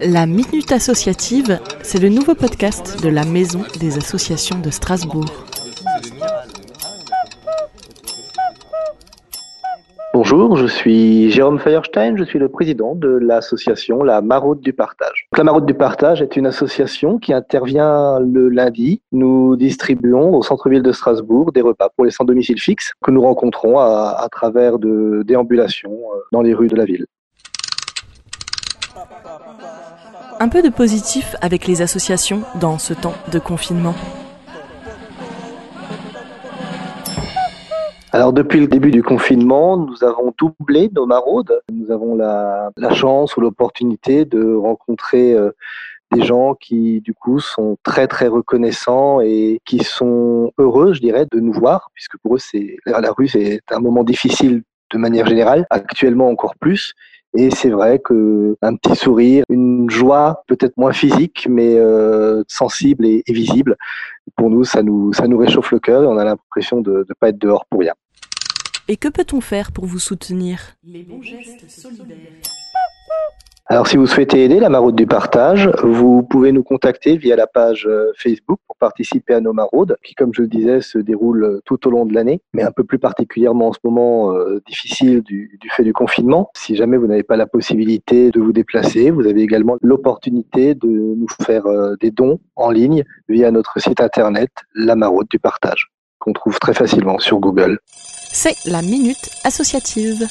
La Minute Associative, c'est le nouveau podcast de la Maison des associations de Strasbourg. Bonjour, je suis Jérôme Feuerstein, je suis le président de l'association La Maraude du Partage. La Maraude du Partage est une association qui intervient le lundi. Nous distribuons au centre-ville de Strasbourg des repas pour les sans domicile fixe que nous rencontrons à, à travers de déambulations euh, dans les rues de la ville. Un peu de positif avec les associations dans ce temps de confinement. Alors depuis le début du confinement, nous avons doublé nos maraudes. Nous avons la, chance ou l'opportunité de rencontrer euh, des gens qui du coup sont très très reconnaissants et qui sont heureux, je dirais, de nous voir, puisque pour eux c'est la rue c'est un moment difficile de manière générale, actuellement encore plus. Et c'est vrai que un petit sourire, une joie peut-être moins physique, mais euh, sensible et, et, visible, pour nous, ça nous, ça nous réchauffe le cœur et on a l'impression de ne pas être dehors pour rien. Et que peut-on faire pour vous soutenir? Les bons gestes solidaires. Alors, si vous souhaitez aider la maraude du partage, vous pouvez nous contacter via la page Facebook pour participer à nos maraudes, qui, comme je le disais, se déroulent tout au long de l'année, mais un peu plus particulièrement en ce moment euh, difficile du, fait du confinement. Si jamais vous n'avez pas la possibilité de vous déplacer, vous avez également l'opportunité de nous faire euh, des dons en ligne via notre site internet La Maraude du Partage, qu'on trouve très facilement sur Google. C'est la Minute Associative.